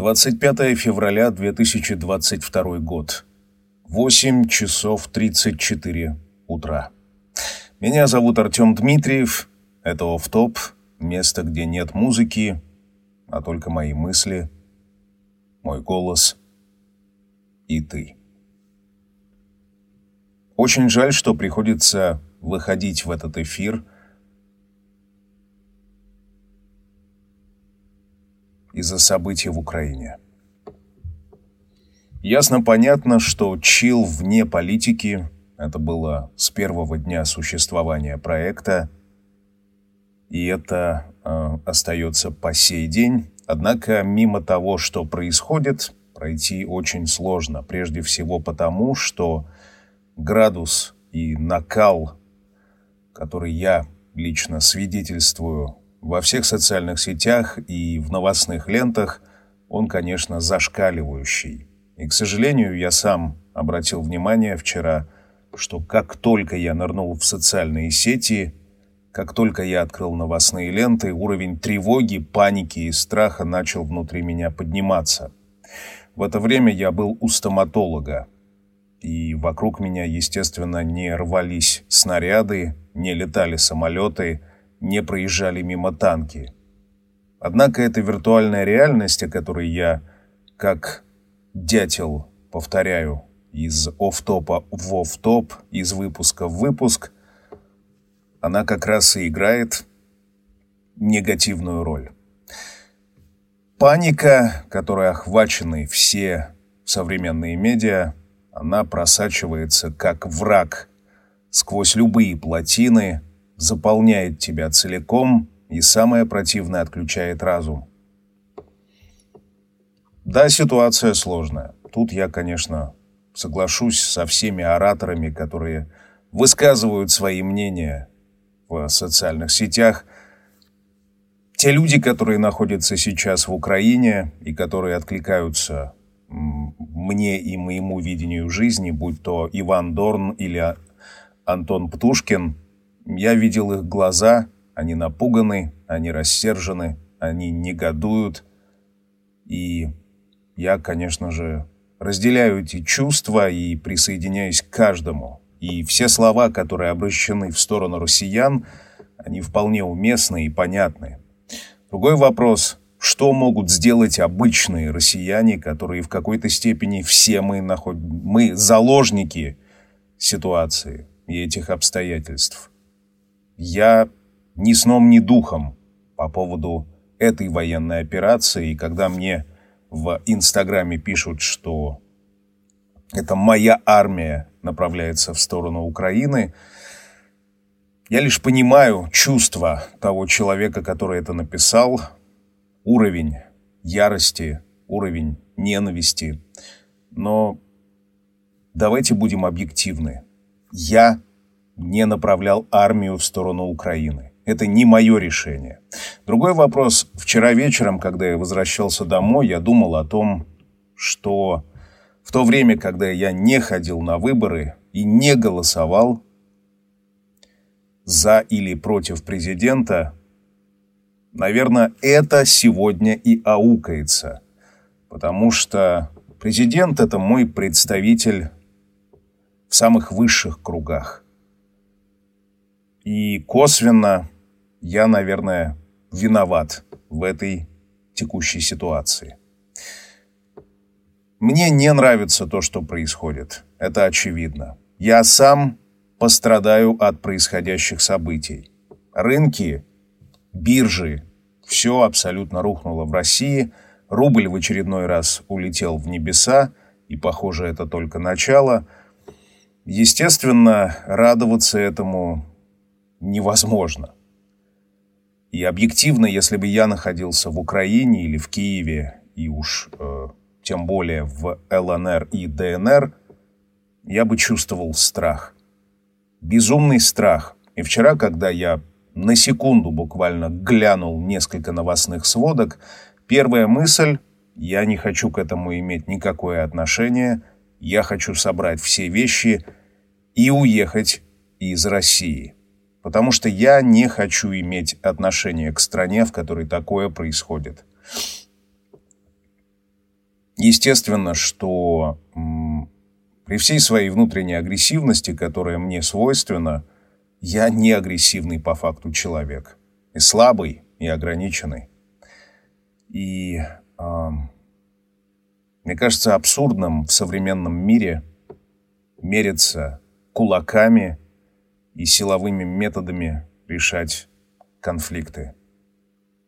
25 февраля 2022 год. 8 часов 34 утра. Меня зовут Артем Дмитриев. Это офф-топ, место, где нет музыки, а только мои мысли, мой голос и ты. Очень жаль, что приходится выходить в этот эфир из-за событий в Украине. Ясно понятно, что чил вне политики – это было с первого дня существования проекта, и это э, остается по сей день. Однако мимо того, что происходит, пройти очень сложно. Прежде всего потому, что градус и накал, который я лично свидетельствую во всех социальных сетях и в новостных лентах, он, конечно, зашкаливающий. И, к сожалению, я сам обратил внимание вчера, что как только я нырнул в социальные сети, как только я открыл новостные ленты, уровень тревоги, паники и страха начал внутри меня подниматься. В это время я был у стоматолога, и вокруг меня, естественно, не рвались снаряды, не летали самолеты, не проезжали мимо танки. Однако эта виртуальная реальность, о которой я, как дятел, повторяю, из оф-топа в оф-топ, из выпуска в выпуск, она как раз и играет негативную роль. Паника, которой охвачены все современные медиа, она просачивается как враг сквозь любые плотины, заполняет тебя целиком и, самое противное, отключает разум. Да, ситуация сложная. Тут я, конечно, соглашусь со всеми ораторами, которые высказывают свои мнения в социальных сетях. Те люди, которые находятся сейчас в Украине и которые откликаются мне и моему видению жизни, будь то Иван Дорн или Антон Птушкин, я видел их глаза, они напуганы, они рассержены, они негодуют. И я, конечно же, разделяю эти чувства и присоединяюсь к каждому. И все слова, которые обращены в сторону россиян, они вполне уместны и понятны. Другой вопрос что могут сделать обычные россияне, которые в какой-то степени все мы, наход... мы заложники ситуации и этих обстоятельств. Я ни сном, ни духом по поводу этой военной операции, и когда мне в Инстаграме пишут, что это моя армия направляется в сторону Украины, я лишь понимаю чувства того человека, который это написал, уровень ярости, уровень ненависти. Но давайте будем объективны. Я не направлял армию в сторону Украины. Это не мое решение. Другой вопрос. Вчера вечером, когда я возвращался домой, я думал о том, что в то время, когда я не ходил на выборы и не голосовал за или против президента, Наверное, это сегодня и аукается, потому что президент – это мой представитель в самых высших кругах. И косвенно я, наверное, виноват в этой текущей ситуации. Мне не нравится то, что происходит. Это очевидно. Я сам пострадаю от происходящих событий. Рынки биржи, все абсолютно рухнуло в России, рубль в очередной раз улетел в небеса, и, похоже, это только начало. Естественно, радоваться этому невозможно. И объективно, если бы я находился в Украине или в Киеве, и уж э, тем более в ЛНР и ДНР, я бы чувствовал страх. Безумный страх. И вчера, когда я на секунду буквально глянул несколько новостных сводок, первая мысль «я не хочу к этому иметь никакое отношение, я хочу собрать все вещи и уехать из России» потому что я не хочу иметь отношение к стране, в которой такое происходит. Естественно, что при всей своей внутренней агрессивности, которая мне свойственна, я не агрессивный по факту человек. И слабый, и ограниченный. И э, мне кажется абсурдным в современном мире мериться кулаками и силовыми методами решать конфликты.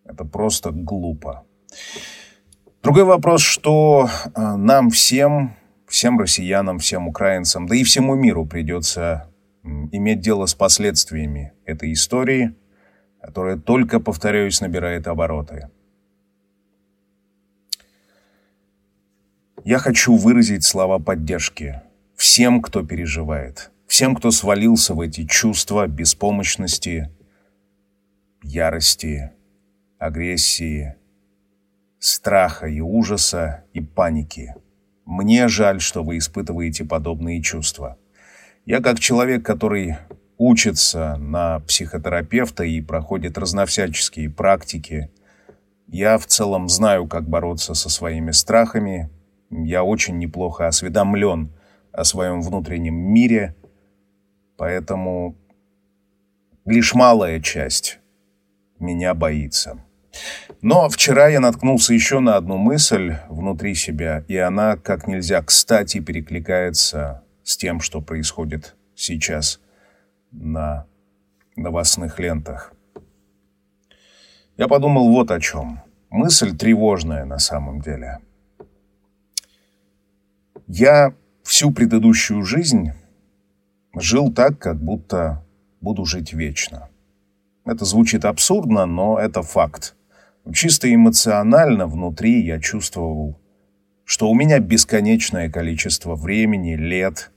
Это просто глупо. Другой вопрос, что э, нам всем, всем россиянам, всем украинцам, да и всему миру придется иметь дело с последствиями этой истории, которая только, повторяюсь, набирает обороты. Я хочу выразить слова поддержки всем, кто переживает, всем, кто свалился в эти чувства беспомощности, ярости, агрессии, страха и ужаса и паники. Мне жаль, что вы испытываете подобные чувства. Я как человек, который учится на психотерапевта и проходит разновсяческие практики, я в целом знаю, как бороться со своими страхами. Я очень неплохо осведомлен о своем внутреннем мире, поэтому лишь малая часть меня боится. Но вчера я наткнулся еще на одну мысль внутри себя, и она как нельзя кстати перекликается с тем, что происходит сейчас на новостных лентах. Я подумал вот о чем. Мысль тревожная на самом деле. Я всю предыдущую жизнь жил так, как будто буду жить вечно. Это звучит абсурдно, но это факт. Чисто эмоционально внутри я чувствовал, что у меня бесконечное количество времени, лет,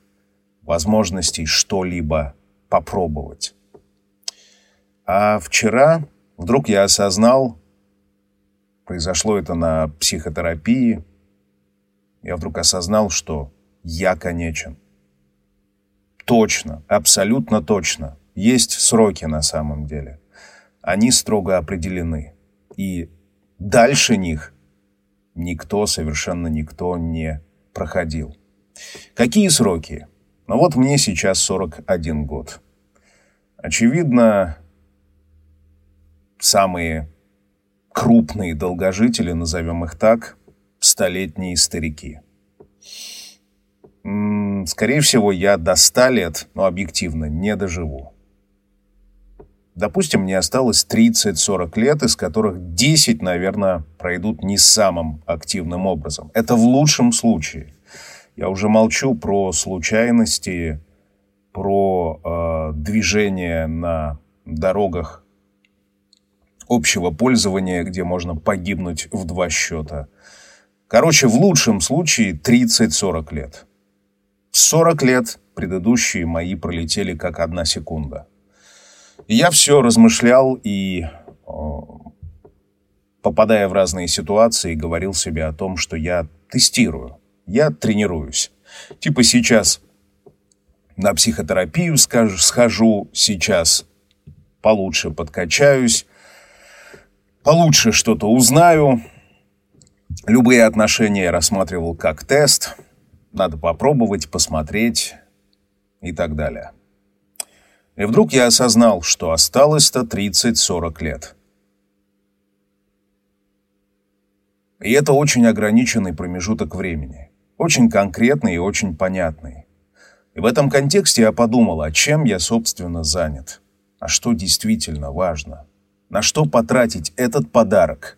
возможностей что-либо попробовать. А вчера вдруг я осознал, произошло это на психотерапии, я вдруг осознал, что я конечен. Точно, абсолютно точно. Есть сроки на самом деле. Они строго определены. И дальше них никто, совершенно никто не проходил. Какие сроки? Ну вот мне сейчас 41 год. Очевидно, самые крупные долгожители, назовем их так, столетние старики. Скорее всего, я до 100 лет, но объективно, не доживу. Допустим, мне осталось 30-40 лет, из которых 10, наверное, пройдут не самым активным образом. Это в лучшем случае. Я уже молчу про случайности, про э, движение на дорогах общего пользования, где можно погибнуть в два счета. Короче, в лучшем случае 30-40 лет. 40 лет предыдущие мои пролетели как одна секунда. Я все размышлял и, попадая в разные ситуации, говорил себе о том, что я тестирую, я тренируюсь. Типа сейчас на психотерапию скажу, схожу, сейчас получше подкачаюсь, получше что-то узнаю. Любые отношения я рассматривал как тест. Надо попробовать, посмотреть и так далее. И вдруг я осознал, что осталось-то 30-40 лет. И это очень ограниченный промежуток времени. Очень конкретный и очень понятный. И в этом контексте я подумал, а чем я, собственно, занят? А что действительно важно? На что потратить этот подарок?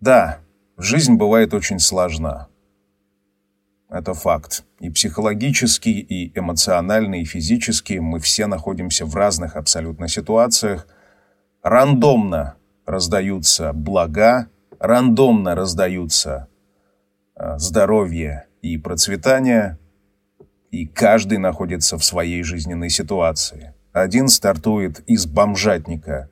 Да, жизнь бывает очень сложна. Это факт. И психологически, и эмоционально, и физически мы все находимся в разных абсолютно ситуациях. Рандомно раздаются блага, рандомно раздаются э, здоровье и процветание, и каждый находится в своей жизненной ситуации. Один стартует из бомжатника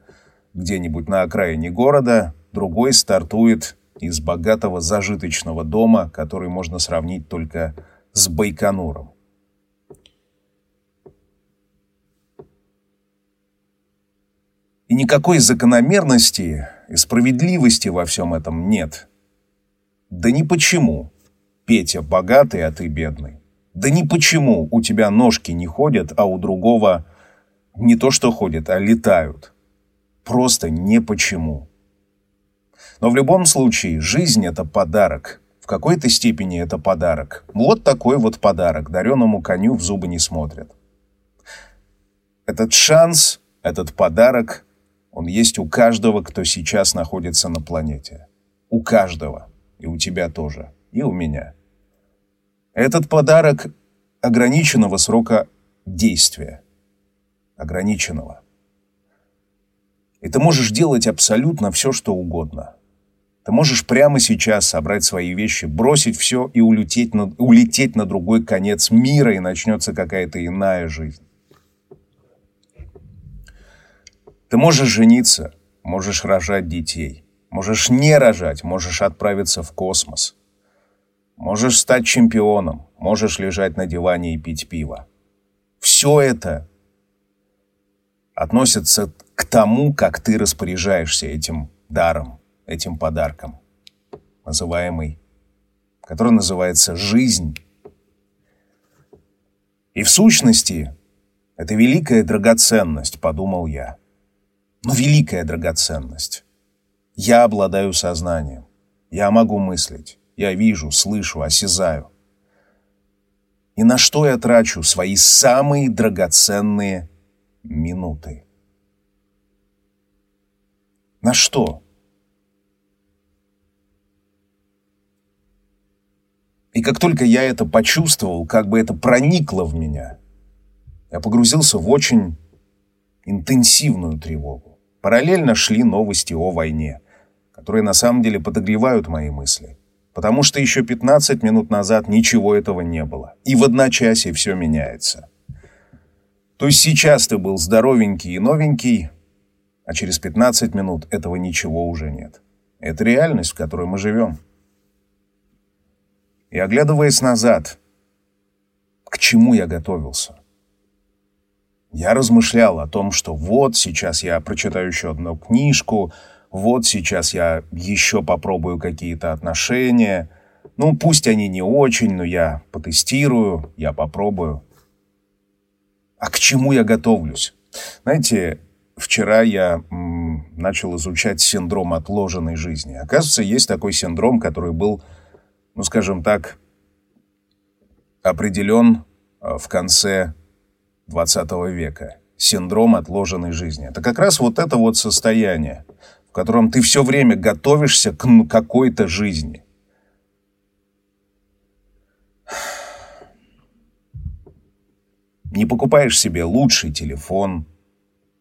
где-нибудь на окраине города, другой стартует из богатого зажиточного дома, который можно сравнить только с Байконуром. И никакой закономерности и справедливости во всем этом нет. Да не почему. Петя богатый, а ты бедный. Да не почему у тебя ножки не ходят, а у другого не то что ходят, а летают. Просто не почему. Но в любом случае, жизнь — это подарок. В какой-то степени это подарок. Вот такой вот подарок. Дареному коню в зубы не смотрят. Этот шанс, этот подарок, он есть у каждого, кто сейчас находится на планете. У каждого. И у тебя тоже. И у меня. Этот подарок ограниченного срока действия. Ограниченного. И ты можешь делать абсолютно все, что угодно. Ты можешь прямо сейчас собрать свои вещи, бросить все и улететь на, улететь на другой конец мира, и начнется какая-то иная жизнь. Ты можешь жениться, можешь рожать детей, можешь не рожать, можешь отправиться в космос – Можешь стать чемпионом, можешь лежать на диване и пить пиво. Все это относится к тому, как ты распоряжаешься этим даром, этим подарком, называемый, который называется жизнь. И в сущности, это великая драгоценность, подумал я. Но великая драгоценность. Я обладаю сознанием. Я могу мыслить. Я вижу, слышу, осязаю. И на что я трачу свои самые драгоценные минуты? На что? И как только я это почувствовал, как бы это проникло в меня, я погрузился в очень интенсивную тревогу. Параллельно шли новости о войне, которые на самом деле подогревают мои мысли потому что еще 15 минут назад ничего этого не было. И в одночасье все меняется. То есть сейчас ты был здоровенький и новенький, а через 15 минут этого ничего уже нет. Это реальность, в которой мы живем. И оглядываясь назад, к чему я готовился? Я размышлял о том, что вот сейчас я прочитаю еще одну книжку, вот сейчас я еще попробую какие-то отношения. Ну, пусть они не очень, но я потестирую, я попробую. А к чему я готовлюсь? Знаете, вчера я м, начал изучать синдром отложенной жизни. Оказывается, есть такой синдром, который был, ну, скажем так, определен э, в конце 20 века. Синдром отложенной жизни. Это как раз вот это вот состояние в котором ты все время готовишься к какой-то жизни. Не покупаешь себе лучший телефон,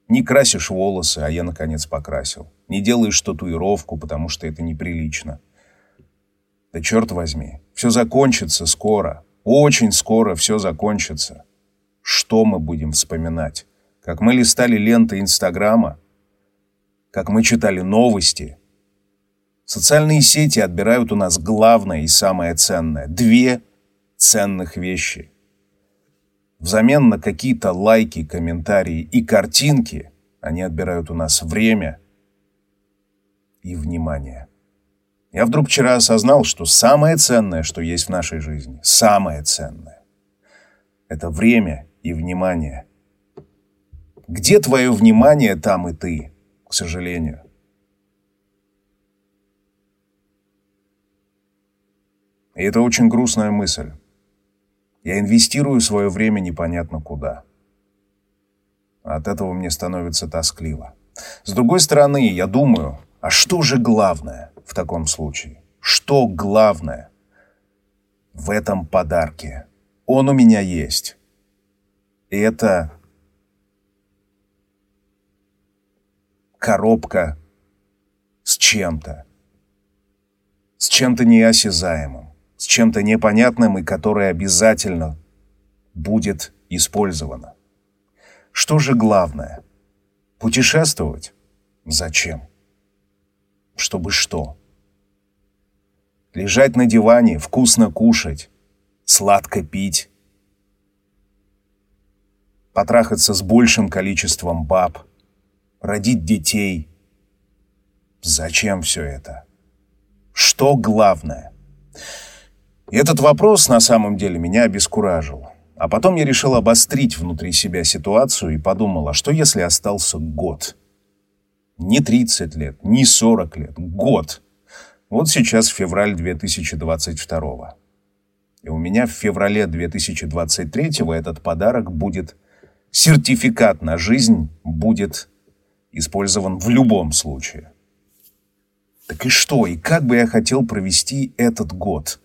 не красишь волосы, а я, наконец, покрасил. Не делаешь татуировку, потому что это неприлично. Да черт возьми, все закончится скоро. Очень скоро все закончится. Что мы будем вспоминать? Как мы листали ленты Инстаграма, как мы читали новости. Социальные сети отбирают у нас главное и самое ценное. Две ценных вещи. Взамен на какие-то лайки, комментарии и картинки они отбирают у нас время и внимание. Я вдруг вчера осознал, что самое ценное, что есть в нашей жизни, самое ценное, это время и внимание. Где твое внимание, там и ты к сожалению. И это очень грустная мысль. Я инвестирую свое время непонятно куда. От этого мне становится тоскливо. С другой стороны, я думаю, а что же главное в таком случае? Что главное в этом подарке? Он у меня есть. Это коробка с чем-то. С чем-то неосязаемым, с чем-то непонятным и которое обязательно будет использовано. Что же главное? Путешествовать? Зачем? Чтобы что? Лежать на диване, вкусно кушать, сладко пить, потрахаться с большим количеством баб – родить детей. Зачем все это? Что главное? И этот вопрос на самом деле меня обескуражил. А потом я решил обострить внутри себя ситуацию и подумал, а что если остался год? Не 30 лет, не 40 лет, год. Вот сейчас февраль 2022 И у меня в феврале 2023 этот подарок будет, сертификат на жизнь будет использован в любом случае. Так и что, и как бы я хотел провести этот год?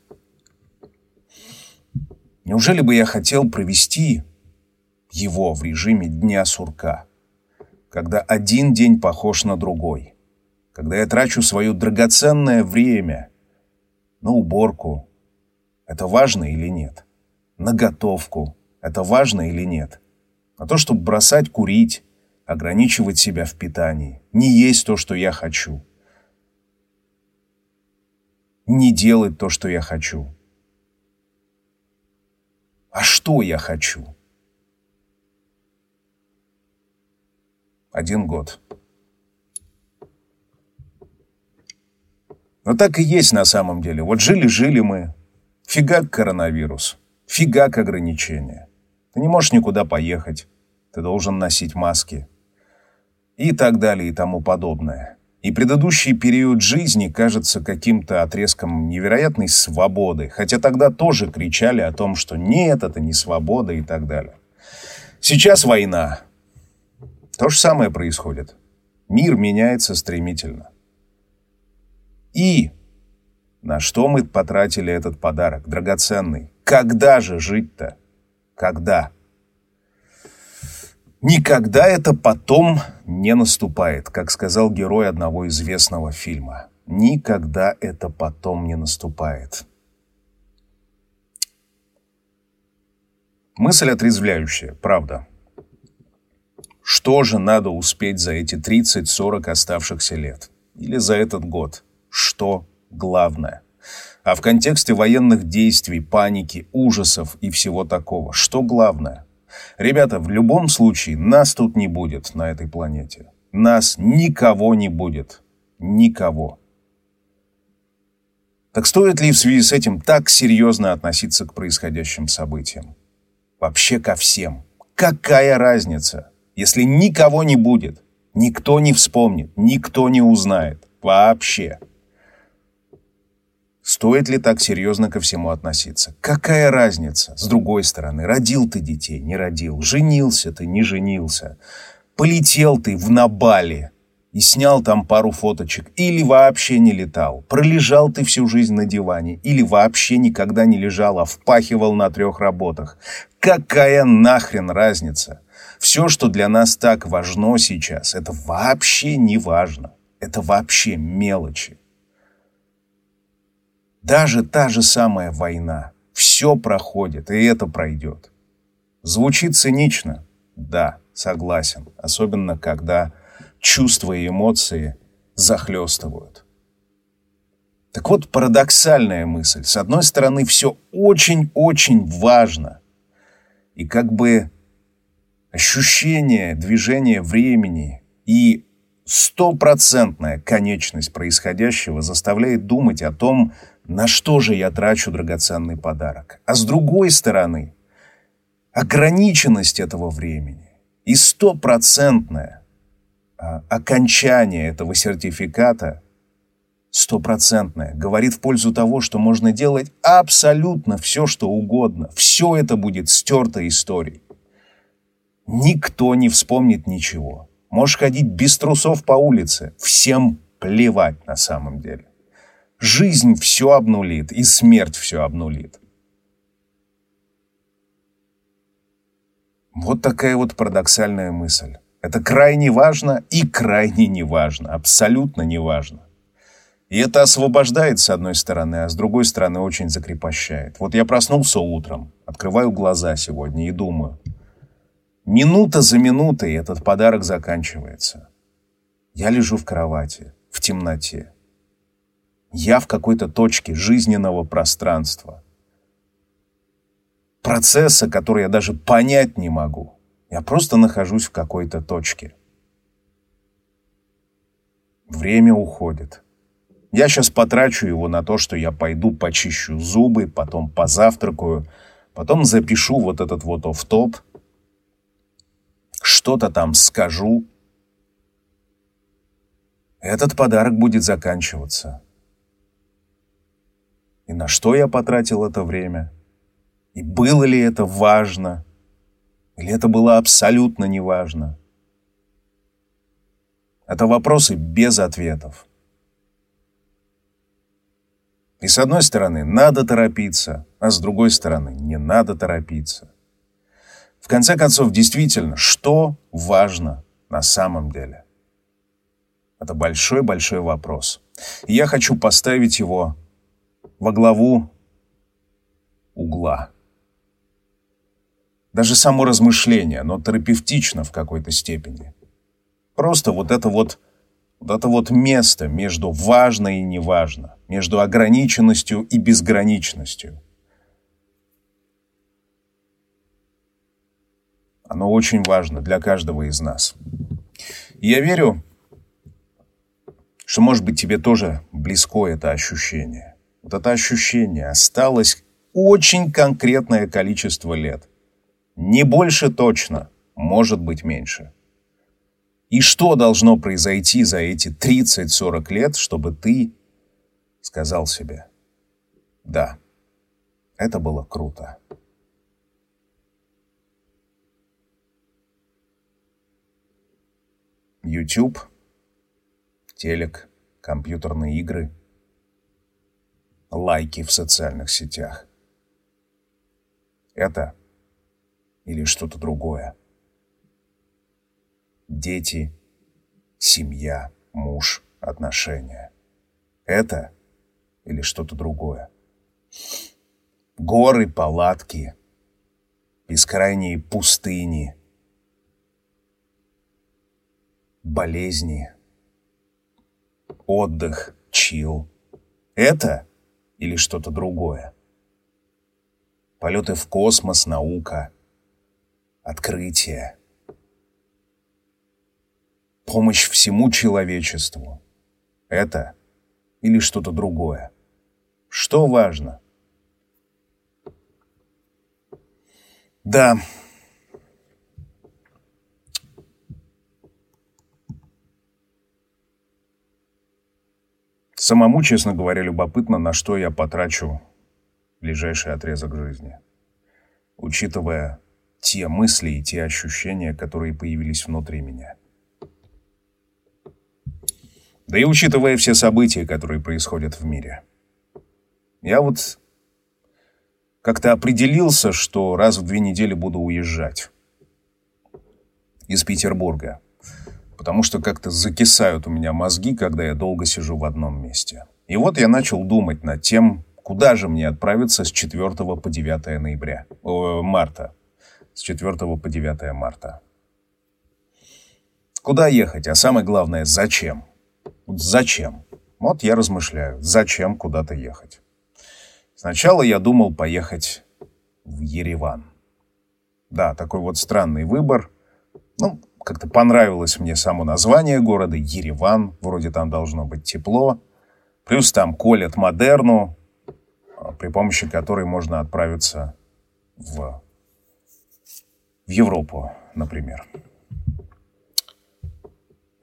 Неужели бы я хотел провести его в режиме дня сурка, когда один день похож на другой, когда я трачу свое драгоценное время на уборку, это важно или нет, на готовку, это важно или нет, на то, чтобы бросать курить, ограничивать себя в питании, не есть то, что я хочу, не делать то, что я хочу, а что я хочу? Один год. Но так и есть на самом деле. Вот жили-жили мы. Фигак коронавирус. Фигак ограничения. Ты не можешь никуда поехать. Ты должен носить маски. И так далее и тому подобное. И предыдущий период жизни кажется каким-то отрезком невероятной свободы, хотя тогда тоже кричали о том, что нет, это не свобода и так далее. Сейчас война. То же самое происходит. Мир меняется стремительно. И на что мы потратили этот подарок, драгоценный? Когда же жить-то? Когда? Никогда это потом не наступает, как сказал герой одного известного фильма. Никогда это потом не наступает. Мысль отрезвляющая, правда. Что же надо успеть за эти 30-40 оставшихся лет? Или за этот год? Что главное? А в контексте военных действий, паники, ужасов и всего такого, что главное? Ребята, в любом случае, нас тут не будет на этой планете. Нас никого не будет. Никого. Так стоит ли в связи с этим так серьезно относиться к происходящим событиям? Вообще ко всем. Какая разница? Если никого не будет, никто не вспомнит, никто не узнает. Вообще. Стоит ли так серьезно ко всему относиться? Какая разница? С другой стороны, родил ты детей, не родил, женился ты, не женился, полетел ты в Набали и снял там пару фоточек, или вообще не летал, пролежал ты всю жизнь на диване, или вообще никогда не лежал, а впахивал на трех работах. Какая нахрен разница? Все, что для нас так важно сейчас, это вообще не важно. Это вообще мелочи. Даже та же самая война. Все проходит, и это пройдет. Звучит цинично? Да, согласен. Особенно, когда чувства и эмоции захлестывают. Так вот, парадоксальная мысль. С одной стороны, все очень-очень важно. И как бы ощущение движения времени и стопроцентная конечность происходящего заставляет думать о том, на что же я трачу драгоценный подарок? А с другой стороны, ограниченность этого времени и стопроцентное а, окончание этого сертификата стопроцентное говорит в пользу того, что можно делать абсолютно все, что угодно. Все это будет стерто историей. Никто не вспомнит ничего. Можешь ходить без трусов по улице. Всем плевать на самом деле. Жизнь все обнулит, и смерть все обнулит. Вот такая вот парадоксальная мысль. Это крайне важно и крайне неважно, абсолютно неважно. И это освобождает с одной стороны, а с другой стороны очень закрепощает. Вот я проснулся утром, открываю глаза сегодня и думаю, минута за минутой этот подарок заканчивается. Я лежу в кровати, в темноте. Я в какой-то точке жизненного пространства. Процесса, который я даже понять не могу. Я просто нахожусь в какой-то точке. Время уходит. Я сейчас потрачу его на то, что я пойду почищу зубы, потом позавтракаю, потом запишу вот этот вот оф-топ, что-то там скажу. Этот подарок будет заканчиваться. И на что я потратил это время? И было ли это важно? Или это было абсолютно неважно? Это вопросы без ответов. И с одной стороны, надо торопиться, а с другой стороны, не надо торопиться. В конце концов, действительно, что важно на самом деле? Это большой-большой вопрос. И я хочу поставить его во главу угла. Даже само размышление, оно терапевтично в какой-то степени. Просто вот это вот, вот это вот место между важно и неважно, между ограниченностью и безграничностью. Оно очень важно для каждого из нас. И я верю, что, может быть, тебе тоже близко это ощущение. Вот это ощущение осталось очень конкретное количество лет. Не больше точно, может быть меньше. И что должно произойти за эти 30-40 лет, чтобы ты сказал себе, да, это было круто. YouTube, телек, компьютерные игры, лайки в социальных сетях. Это или что-то другое. Дети, семья, муж, отношения. Это или что-то другое. Горы, палатки, бескрайние пустыни — болезни, отдых, чил. Это или что-то другое? Полеты в космос, наука, открытие, помощь всему человечеству. Это или что-то другое? Что важно? Да, Самому, честно говоря, любопытно, на что я потрачу ближайший отрезок жизни. Учитывая те мысли и те ощущения, которые появились внутри меня. Да и учитывая все события, которые происходят в мире. Я вот как-то определился, что раз в две недели буду уезжать из Петербурга потому что как-то закисают у меня мозги, когда я долго сижу в одном месте. И вот я начал думать над тем, куда же мне отправиться с 4 по 9 ноября, о, марта. С 4 по 9 марта. Куда ехать, а самое главное, зачем? Зачем? Вот я размышляю, зачем куда-то ехать. Сначала я думал поехать в Ереван. Да, такой вот странный выбор. Ну, как-то понравилось мне само название города, Ереван, вроде там должно быть тепло. Плюс там колят модерну, а, при помощи которой можно отправиться в, в Европу, например.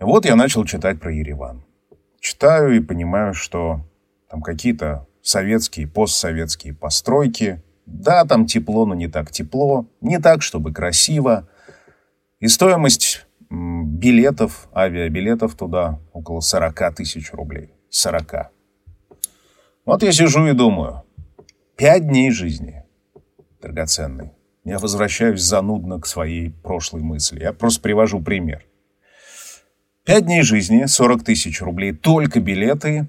И вот я начал читать про Ереван. Читаю и понимаю, что там какие-то советские, постсоветские постройки. Да, там тепло, но не так тепло. Не так, чтобы красиво. И стоимость билетов, авиабилетов туда около 40 тысяч рублей. 40. Вот я сижу и думаю, пять дней жизни драгоценный. Я возвращаюсь занудно к своей прошлой мысли. Я просто привожу пример. Пять дней жизни, 40 тысяч рублей, только билеты,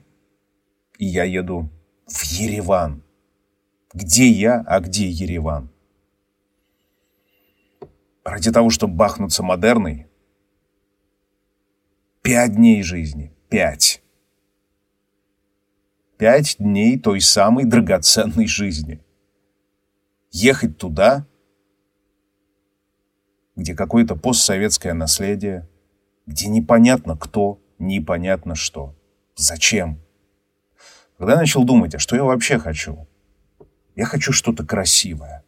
и я еду в Ереван. Где я, а где Ереван? Ради того, чтобы бахнуться модерной? Пять дней жизни. Пять. Пять дней той самой драгоценной жизни. Ехать туда, где какое-то постсоветское наследие, где непонятно кто, непонятно что. Зачем? когда я начал думать, а что я вообще хочу? Я хочу что-то красивое.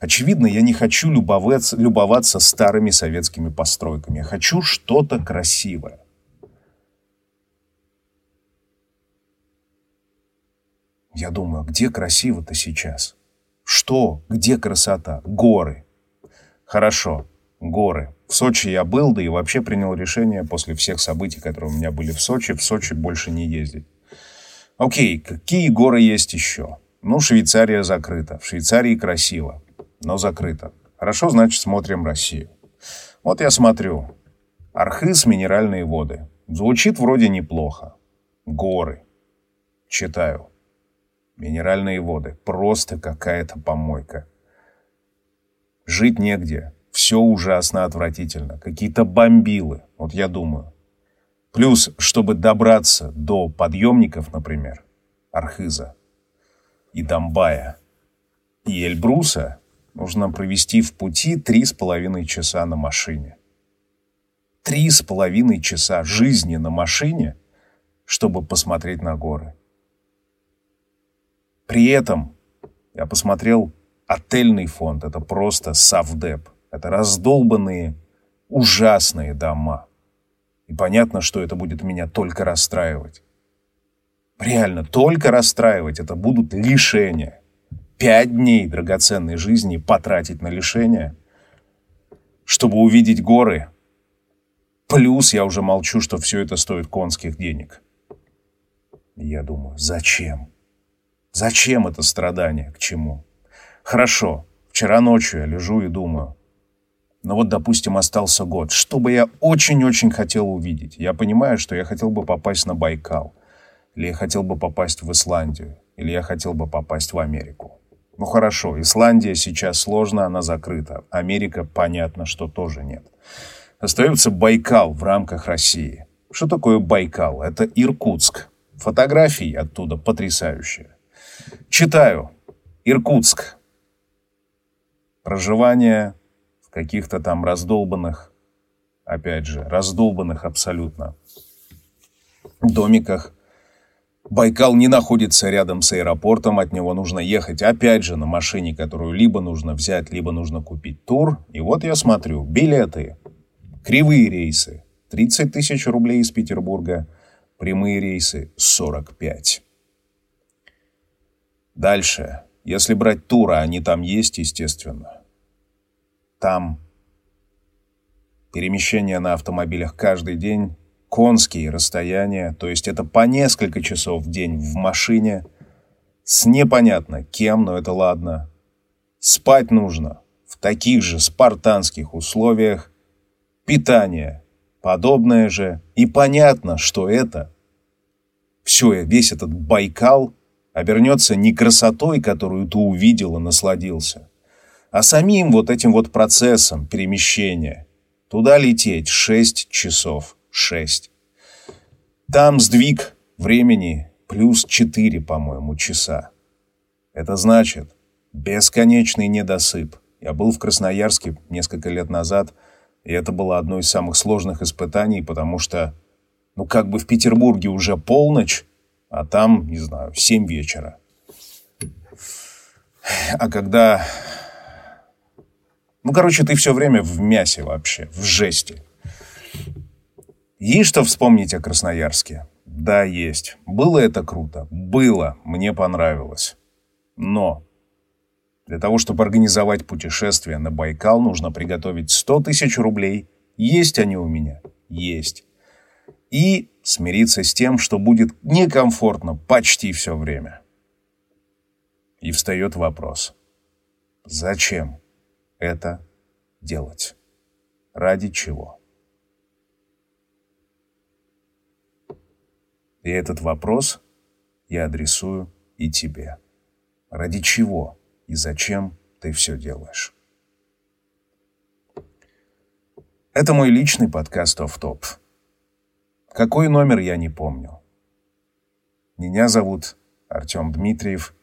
Очевидно, я не хочу любоваться, любоваться старыми советскими постройками. Я хочу что-то красивое. Я думаю, где красиво-то сейчас? Что? Где красота? Горы. Хорошо, горы. В Сочи я был, да и вообще принял решение после всех событий, которые у меня были в Сочи, в Сочи больше не ездить. Окей, какие горы есть еще? Ну, Швейцария закрыта. В Швейцарии красиво, но закрыто. Хорошо, значит, смотрим Россию. Вот я смотрю. Архыз, минеральные воды. Звучит вроде неплохо. Горы. Читаю. Минеральные воды. Просто какая-то помойка. Жить негде. Все ужасно отвратительно. Какие-то бомбилы. Вот я думаю. Плюс, чтобы добраться до подъемников, например, Архиза и Домбая и Эльбруса, нужно провести в пути три с половиной часа на машине. Три с половиной часа жизни на машине, чтобы посмотреть на горы. При этом я посмотрел отельный фонд. Это просто совдеп. Это раздолбанные, ужасные дома. И понятно, что это будет меня только расстраивать. Реально, только расстраивать. Это будут лишения. Пять дней драгоценной жизни потратить на лишения, чтобы увидеть горы. Плюс я уже молчу, что все это стоит конских денег. Я думаю, зачем? Зачем это страдание? К чему? Хорошо, вчера ночью я лежу и думаю. Но вот, допустим, остался год. Что бы я очень-очень хотел увидеть? Я понимаю, что я хотел бы попасть на Байкал. Или я хотел бы попасть в Исландию. Или я хотел бы попасть в Америку. Ну хорошо, Исландия сейчас сложно, она закрыта. Америка, понятно, что тоже нет. Остается Байкал в рамках России. Что такое Байкал? Это Иркутск. Фотографии оттуда потрясающие. Читаю. Иркутск. Проживание в каких-то там раздолбанных, опять же, раздолбанных абсолютно домиках. Байкал не находится рядом с аэропортом, от него нужно ехать опять же на машине, которую либо нужно взять, либо нужно купить тур. И вот я смотрю, билеты, кривые рейсы, 30 тысяч рублей из Петербурга, прямые рейсы 45. Дальше, если брать тура, они там есть, естественно. Там перемещение на автомобилях каждый день, конские расстояния, то есть это по несколько часов в день в машине, с непонятно кем, но это ладно. Спать нужно в таких же спартанских условиях, питание подобное же, и понятно, что это все, весь этот Байкал – обернется не красотой, которую ты увидел и насладился, а самим вот этим вот процессом перемещения. Туда лететь 6 часов. 6. Там сдвиг времени плюс 4, по-моему, часа. Это значит бесконечный недосып. Я был в Красноярске несколько лет назад, и это было одно из самых сложных испытаний, потому что, ну, как бы в Петербурге уже полночь, а там, не знаю, 7 вечера. А когда... Ну, короче, ты все время в мясе вообще, в жести. Есть что вспомнить о Красноярске? Да, есть. Было это круто? Было. Мне понравилось. Но для того, чтобы организовать путешествие на Байкал, нужно приготовить 100 тысяч рублей. Есть они у меня? Есть и смириться с тем, что будет некомфортно почти все время. И встает вопрос, зачем это делать? Ради чего? И этот вопрос я адресую и тебе. Ради чего и зачем ты все делаешь? Это мой личный подкаст «Офф-топ». Какой номер, я не помню. Меня зовут Артем Дмитриев.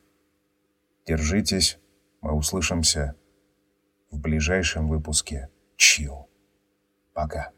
Держитесь, мы услышимся в ближайшем выпуске. Чил. Пока.